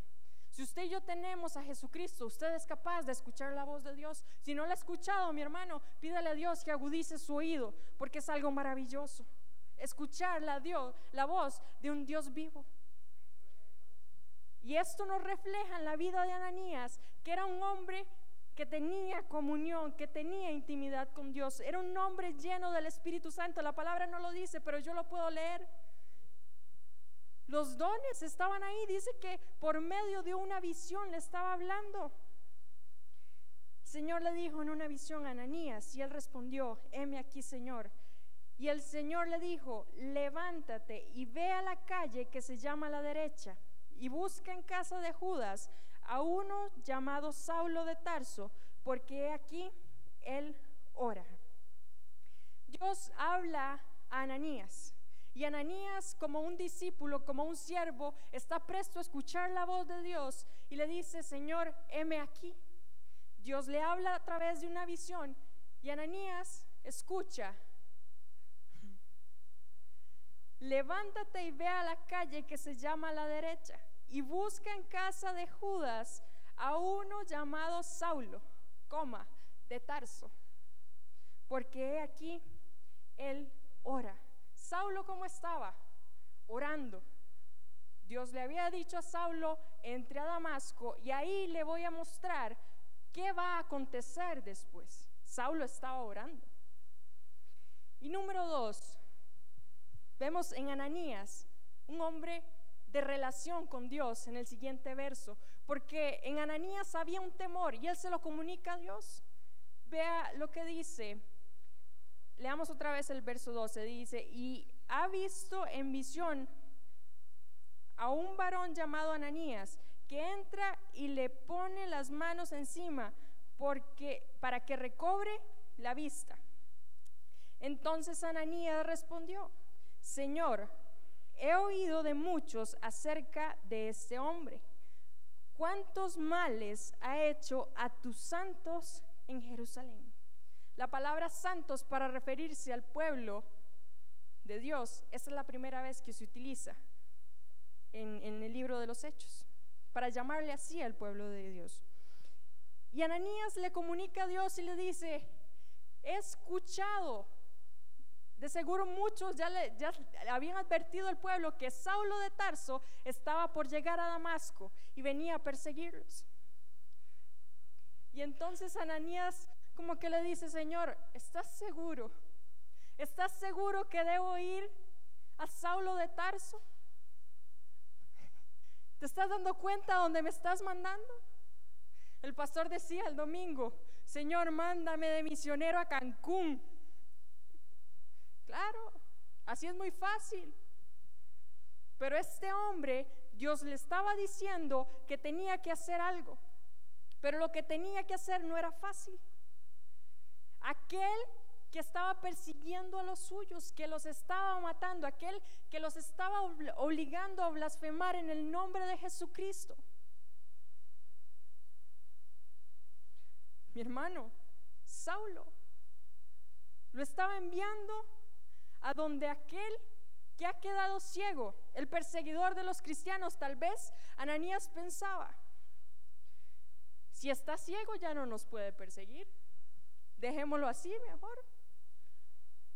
Si usted y yo tenemos a Jesucristo, usted es capaz de escuchar la voz de Dios. Si no la ha escuchado, mi hermano, pídale a Dios que agudice su oído, porque es algo maravilloso. Escuchar la, Dios, la voz de un Dios vivo. Y esto nos refleja en la vida de Ananías, que era un hombre que tenía comunión, que tenía intimidad con Dios. Era un hombre lleno del Espíritu Santo. La palabra no lo dice, pero yo lo puedo leer. Los dones estaban ahí. Dice que por medio de una visión le estaba hablando. El Señor le dijo en una visión a Ananías y él respondió, heme aquí Señor. Y el Señor le dijo, levántate y ve a la calle que se llama la derecha y busca en casa de Judas a uno llamado Saulo de Tarso, porque aquí él ora. Dios habla a Ananías y Ananías como un discípulo, como un siervo, está presto a escuchar la voz de Dios y le dice, Señor, heme aquí. Dios le habla a través de una visión y Ananías escucha levántate y ve a la calle que se llama la derecha y busca en casa de Judas a uno llamado Saulo, coma, de Tarso, porque he aquí él ora. Saulo, ¿cómo estaba? Orando. Dios le había dicho a Saulo, entre a Damasco y ahí le voy a mostrar qué va a acontecer después. Saulo estaba orando. Y número dos, Vemos en Ananías un hombre de relación con Dios en el siguiente verso, porque en Ananías había un temor y él se lo comunica a Dios. Vea lo que dice. Leamos otra vez el verso 12. Dice, y ha visto en visión a un varón llamado Ananías que entra y le pone las manos encima porque para que recobre la vista. Entonces Ananías respondió, Señor, he oído de muchos acerca de este hombre. ¿Cuántos males ha hecho a tus santos en Jerusalén? La palabra santos para referirse al pueblo de Dios, esa es la primera vez que se utiliza en, el libro de los Hechos, para llamarle así al pueblo de Dios. Y Ananías le comunica a Dios y le dice, he escuchado de seguro muchos ya, le, ya habían advertido al pueblo que Saulo de Tarso estaba por llegar a Damasco y venía a perseguirlos. Y entonces Ananías como que le dice, Señor, ¿estás seguro? ¿Estás seguro que debo ir a Saulo de Tarso? ¿Te estás dando cuenta dónde me estás mandando? El pastor decía el domingo, Señor, mándame de misionero a Cancún. Claro, así es muy fácil. Pero este hombre, Dios le estaba diciendo que tenía que hacer algo. Pero lo que tenía que hacer no era fácil. Aquel que estaba persiguiendo a los suyos, que los estaba matando, aquel que los estaba obligando a blasfemar en el nombre de Jesucristo. Mi hermano, Saulo, lo estaba enviando a donde aquel que ha quedado ciego, el perseguidor de los cristianos, tal vez Ananías pensaba, si está ciego ya no nos puede perseguir, dejémoslo así mejor,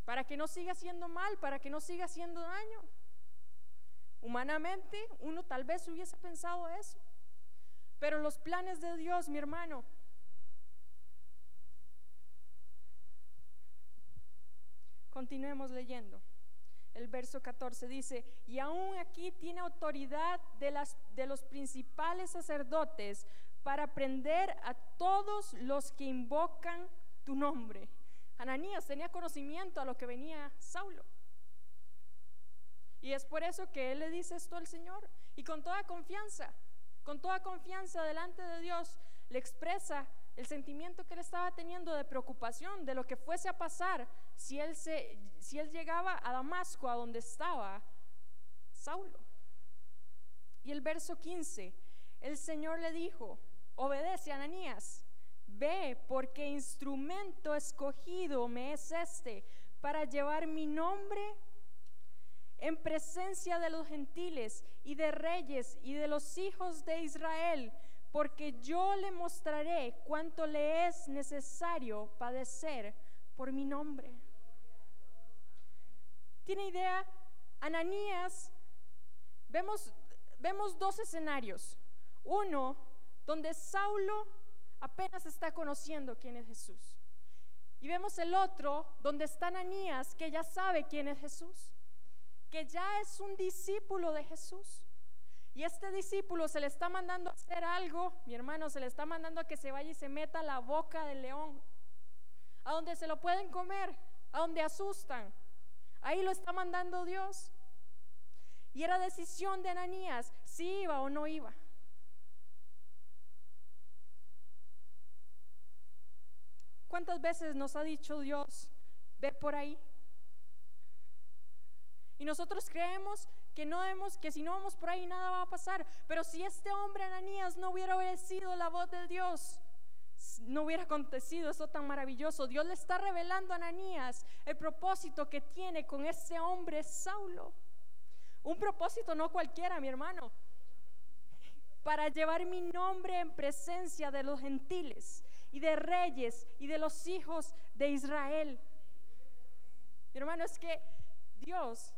para que no siga haciendo mal, para que no siga haciendo daño. Humanamente uno tal vez hubiese pensado eso, pero los planes de Dios, mi hermano, Continuemos leyendo. El verso 14 dice, y aún aquí tiene autoridad de, las, de los principales sacerdotes para prender a todos los que invocan tu nombre. Ananías tenía conocimiento a lo que venía Saulo. Y es por eso que él le dice esto al Señor. Y con toda confianza, con toda confianza delante de Dios, le expresa el sentimiento que él estaba teniendo de preocupación de lo que fuese a pasar si él, se, si él llegaba a Damasco, a donde estaba Saulo. Y el verso 15, el Señor le dijo, obedece Ananías, ve porque instrumento escogido me es este para llevar mi nombre en presencia de los gentiles y de reyes y de los hijos de Israel porque yo le mostraré cuánto le es necesario padecer por mi nombre. ¿Tiene idea? Ananías, vemos, vemos dos escenarios. Uno, donde Saulo apenas está conociendo quién es Jesús. Y vemos el otro, donde está Ananías, que ya sabe quién es Jesús, que ya es un discípulo de Jesús. Y este discípulo se le está mandando a hacer algo, mi hermano, se le está mandando a que se vaya y se meta a la boca del león, a donde se lo pueden comer, a donde asustan. Ahí lo está mandando Dios. Y era decisión de Ananías si iba o no iba. ¿Cuántas veces nos ha dicho Dios, ve por ahí? Y nosotros creemos que no vemos, que si no vamos por ahí nada va a pasar. Pero si este hombre Ananías no hubiera obedecido la voz de Dios, no hubiera acontecido eso tan maravilloso. Dios le está revelando a Ananías el propósito que tiene con ese hombre Saulo. Un propósito no cualquiera, mi hermano. Para llevar mi nombre en presencia de los gentiles y de reyes y de los hijos de Israel. Mi hermano, es que Dios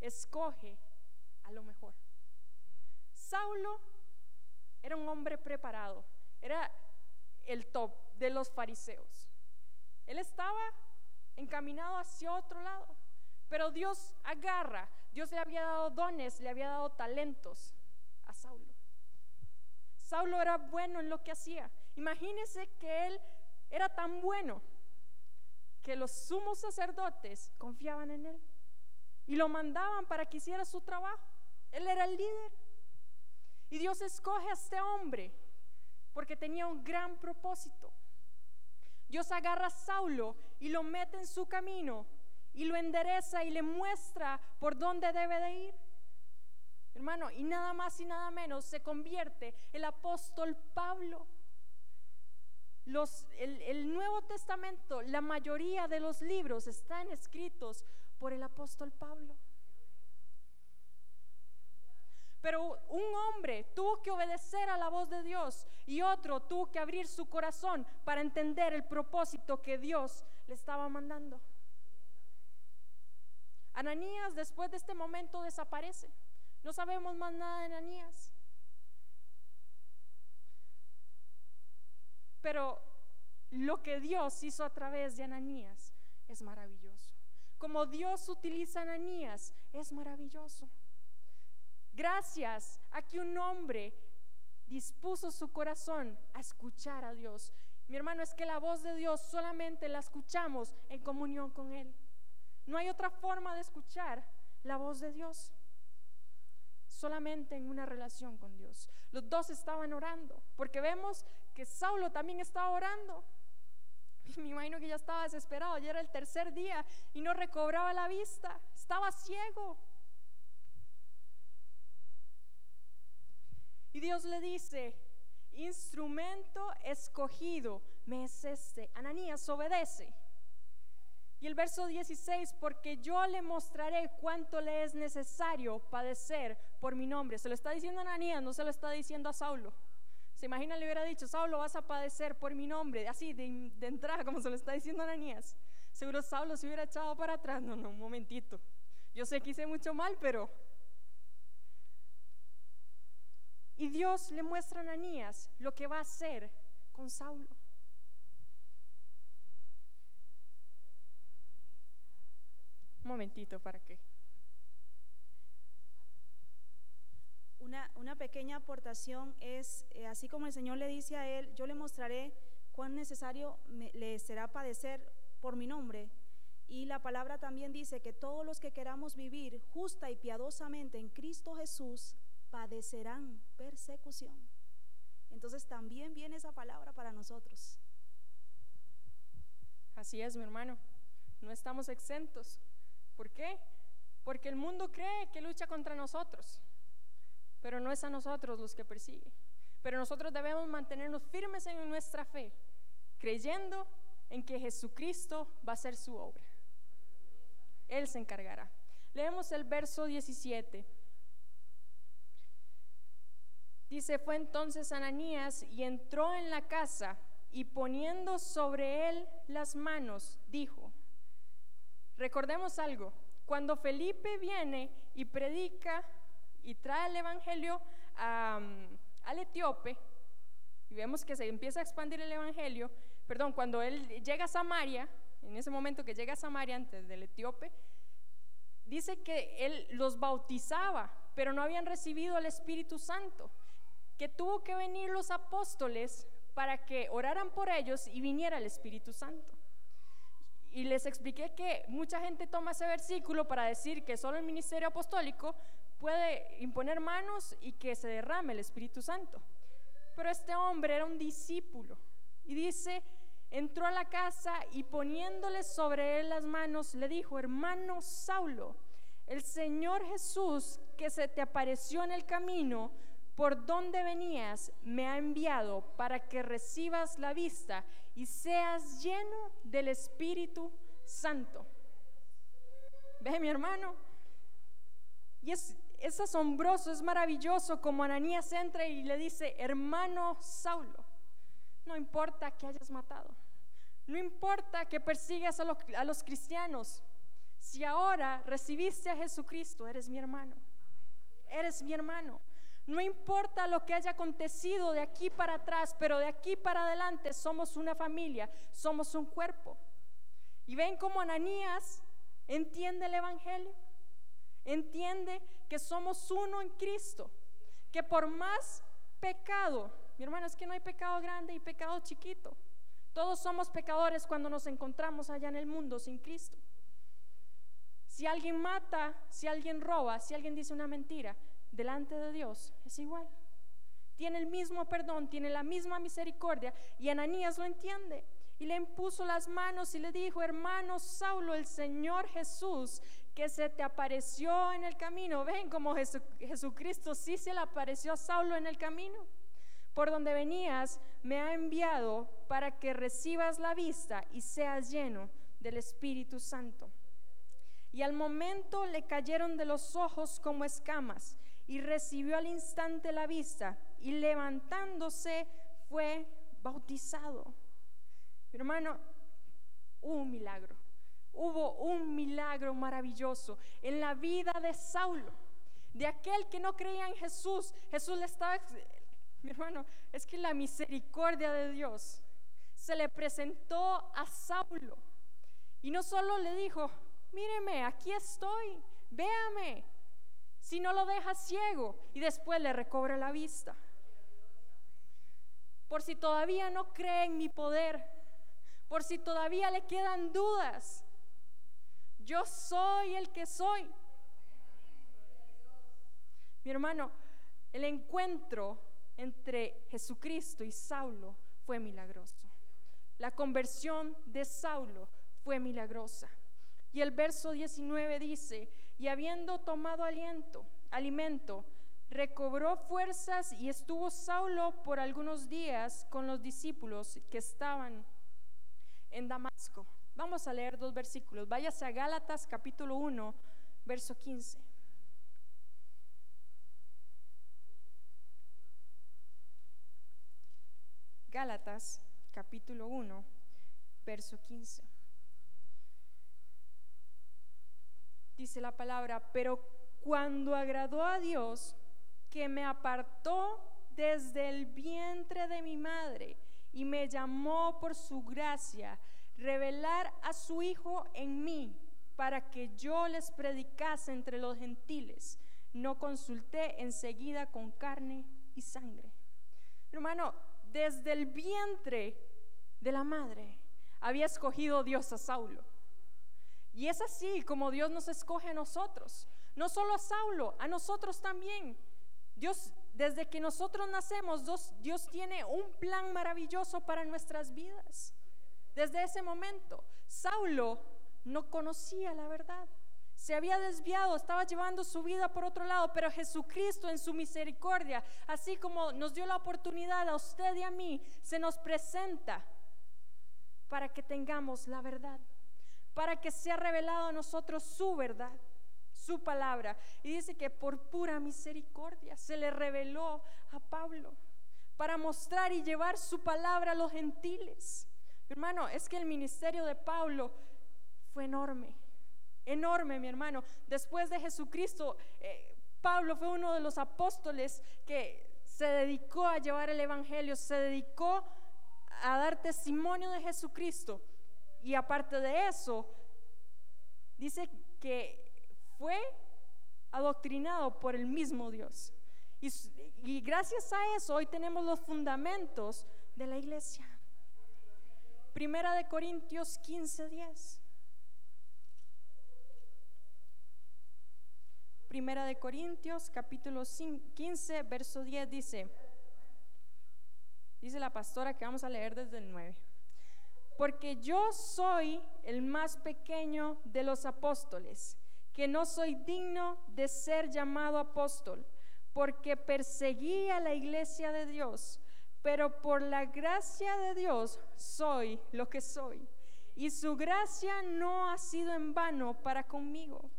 escoge a lo mejor. Saulo era un hombre preparado, era el top de los fariseos. Él estaba encaminado hacia otro lado, pero Dios agarra, Dios le había dado dones, le había dado talentos a Saulo. Saulo era bueno en lo que hacía. Imagínense que él era tan bueno que los sumos sacerdotes confiaban en él y lo mandaban para que hiciera su trabajo. Él era el líder. Y Dios escoge a este hombre porque tenía un gran propósito. Dios agarra a Saulo y lo mete en su camino y lo endereza y le muestra por dónde debe de ir. Hermano, y nada más y nada menos se convierte el apóstol Pablo. Los, el, el Nuevo Testamento, la mayoría de los libros están escritos por el apóstol Pablo. Pero un hombre tuvo que obedecer a la voz de Dios y otro tuvo que abrir su corazón para entender el propósito que Dios le estaba mandando. Ananías después de este momento desaparece. No sabemos más nada de Ananías. Pero lo que Dios hizo a través de Ananías es maravilloso como Dios utiliza a Ananías, es maravilloso. Gracias a que un hombre dispuso su corazón a escuchar a Dios. Mi hermano, es que la voz de Dios solamente la escuchamos en comunión con Él. No hay otra forma de escuchar la voz de Dios. Solamente en una relación con Dios. Los dos estaban orando, porque vemos que Saulo también estaba orando. Me imagino que ya estaba desesperado, ya era el tercer día y no recobraba la vista, estaba ciego. Y Dios le dice, instrumento escogido me es este. Ananías obedece. Y el verso 16, porque yo le mostraré cuánto le es necesario padecer por mi nombre. Se lo está diciendo a Ananías, no se lo está diciendo a Saulo. Se imagina le hubiera dicho, Saulo, vas a padecer por mi nombre, así de, entrada, como se lo está diciendo Ananías. Seguro Saulo se hubiera echado para atrás. No, no, un momentito. Yo sé que hice mucho mal, pero... Y Dios le muestra a Ananías lo que va a hacer con Saulo. Un momentito para qué. Una, pequeña aportación es, eh, así como el Señor le dice a él, yo le mostraré cuán necesario le será padecer por mi nombre. Y la palabra también dice que todos los que queramos vivir justa y piadosamente en Cristo Jesús padecerán persecución. Entonces también viene esa palabra para nosotros. Así es, mi hermano. No estamos exentos. ¿Por qué? Porque el mundo cree que lucha contra nosotros pero no es a nosotros los que persigue. Pero nosotros debemos mantenernos firmes en nuestra fe, creyendo en que Jesucristo va a hacer su obra. Él se encargará. Leemos el verso 17. Dice, fue entonces Ananías y entró en la casa y poniendo sobre él las manos, dijo, recordemos algo, cuando Felipe viene y predica y trae el Evangelio al etíope, y vemos que se empieza a expandir el Evangelio, perdón, cuando él llega a Samaria, en ese momento que llega a Samaria antes del etíope, dice que él los bautizaba, pero no habían recibido el Espíritu Santo, que tuvo que venir los apóstoles para que oraran por ellos y viniera el Espíritu Santo. y les expliqué que mucha gente toma ese versículo para decir que solo el ministerio apostólico puede imponer manos y que se derrame el Espíritu Santo. Pero este hombre era un discípulo y dice, entró a la casa y poniéndole sobre él las manos, le dijo, hermano Saulo, el Señor Jesús que se te apareció en el camino por donde venías, me ha enviado para que recibas la vista y seas lleno del Espíritu Santo. ¿Ve mi hermano? Y es, es asombroso, es maravilloso como Ananías entra y le dice, hermano Saulo, no importa que hayas matado, no importa que persigas a los, a los cristianos, si ahora recibiste a Jesucristo, eres mi hermano, eres mi hermano. No importa lo que haya acontecido de aquí para atrás, pero de aquí para adelante somos una familia, somos un cuerpo. Y ven cómo Ananías entiende el Evangelio, entiende que somos uno en Cristo, que por más pecado, mi hermano, es que no hay pecado grande y pecado chiquito. Todos somos pecadores cuando nos encontramos allá en el mundo sin Cristo. Si alguien mata, si alguien roba, si alguien dice una mentira, delante de Dios es igual. Tiene el mismo perdón, tiene la misma misericordia y Ananías lo entiende. Y le impuso las manos y le dijo, hermano Saulo, el Señor Jesús que se te apareció en el camino. Ven como Jesucristo sí se le apareció a Saulo en el camino. Por donde venías me ha enviado para que recibas la vista y seas lleno del Espíritu Santo. Y al momento le cayeron de los ojos como escamas y recibió al instante la vista y levantándose fue bautizado. hermano, hubo un milagro, hubo un milagro maravilloso en la vida de Saulo, de aquel que no creía en Jesús. Jesús le estaba, mi hermano, es que la misericordia de Dios se le presentó a Saulo y no solo le dijo, míreme, aquí estoy, véame, si no lo deja ciego y después le recobra la vista. Por si todavía no cree en mi poder, por si todavía le quedan dudas, yo soy el que soy. Mi hermano, el encuentro entre Jesucristo y Saulo fue milagroso. La conversión de Saulo fue milagrosa. Y el verso 19 dice, y habiendo tomado aliento, alimento, recobró fuerzas y estuvo Saulo por algunos días con los discípulos que estaban en Damasco. Vamos a leer dos versículos. Váyase a Gálatas capítulo 1, verso 15. Gálatas capítulo 1, verso 15. dice la palabra, pero cuando agradó a Dios, que me apartó desde el vientre de mi madre y me llamó por su gracia, revelar a su Hijo en mí, para que yo les predicase entre los gentiles. No consulté enseguida con carne y sangre. Hermano, desde el vientre de la madre había escogido Dios a Saulo. Y es así como Dios nos escoge a nosotros. No solo a Saulo, a nosotros también. Dios, desde que nosotros nacemos, Dios, Dios tiene un plan maravilloso para nuestras vidas. Desde ese momento, Saulo no conocía la verdad. Se había desviado, estaba llevando su vida por otro lado, pero Jesucristo en su misericordia, así como nos dio la oportunidad a usted y a mí, se nos presenta para que tengamos la verdad para que sea revelado a nosotros su verdad, su palabra. Y dice que por pura misericordia se le reveló a Pablo para mostrar y llevar su palabra a los gentiles. Hermano, es que el ministerio de Pablo fue enorme, enorme, mi hermano. Después de Jesucristo, eh, Pablo fue uno de los apóstoles que se dedicó a llevar el Evangelio, se dedicó a dar testimonio de Jesucristo. Y aparte de eso, dice que fue adoctrinado por el mismo Dios. Y, gracias a eso hoy tenemos los fundamentos de la iglesia. Primera de Corintios 15, 10. Primera de Corintios capítulo 15, verso 10 dice, dice la pastora que vamos a leer desde el 9, porque yo soy el más pequeño de los apóstoles, que no soy digno de ser llamado apóstol, porque perseguí a la iglesia de Dios pero por la gracia de Dios soy lo que soy. Y su gracia no ha sido en vano para conmigo.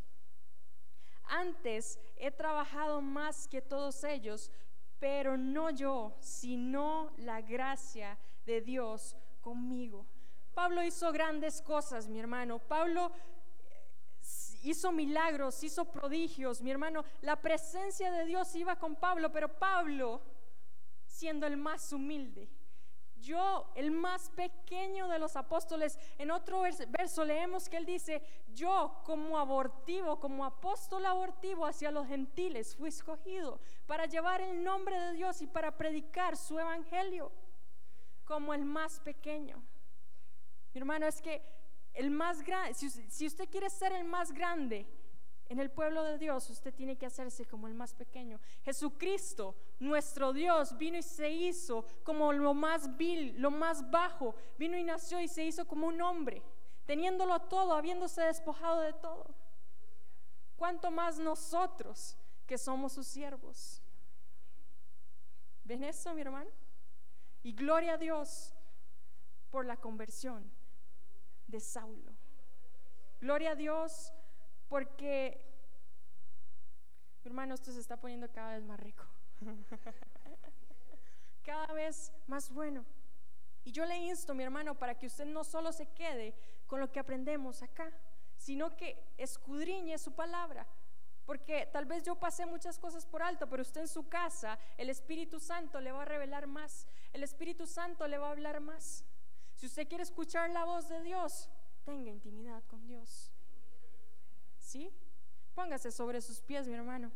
Antes he trabajado más que todos ellos, pero no yo, sino la gracia de Dios conmigo. Pablo hizo grandes cosas, mi hermano. Pablo eh, hizo milagros, hizo prodigios, mi hermano. La presencia de Dios iba con Pablo, pero Pablo, siendo el más humilde, yo, el más pequeño de los apóstoles, en otro verso leemos que él dice, yo como abortivo, como apóstol abortivo hacia los gentiles, fui escogido para llevar el nombre de Dios y para predicar su evangelio como el más pequeño. Mi hermano, es que el más grande, si, usted quiere ser el más grande en el pueblo de Dios, usted tiene que hacerse como el más pequeño. Jesucristo, nuestro Dios, vino y se hizo como lo más vil, lo más bajo. Vino y nació y se hizo como un hombre, teniéndolo todo, habiéndose despojado de todo. ¿Cuánto más nosotros que somos sus siervos? ¿Ven eso, mi hermano? Y gloria a Dios por la conversión de Saulo. Gloria a Dios porque, hermano, esto se está poniendo cada vez más rico. cada vez más bueno. Y yo le insto, mi hermano, para que usted no solo se quede con lo que aprendemos acá, sino que escudriñe su palabra. Porque tal vez yo pasé muchas cosas por alto, pero usted en su casa, el Espíritu Santo le va a revelar más. El Espíritu Santo le va a hablar más. Si usted quiere escuchar la voz de Dios, tenga intimidad con Dios. ¿Sí? Póngase sobre sus pies, mi hermano.